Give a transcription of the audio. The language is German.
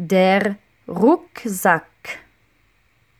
Der Rucksack.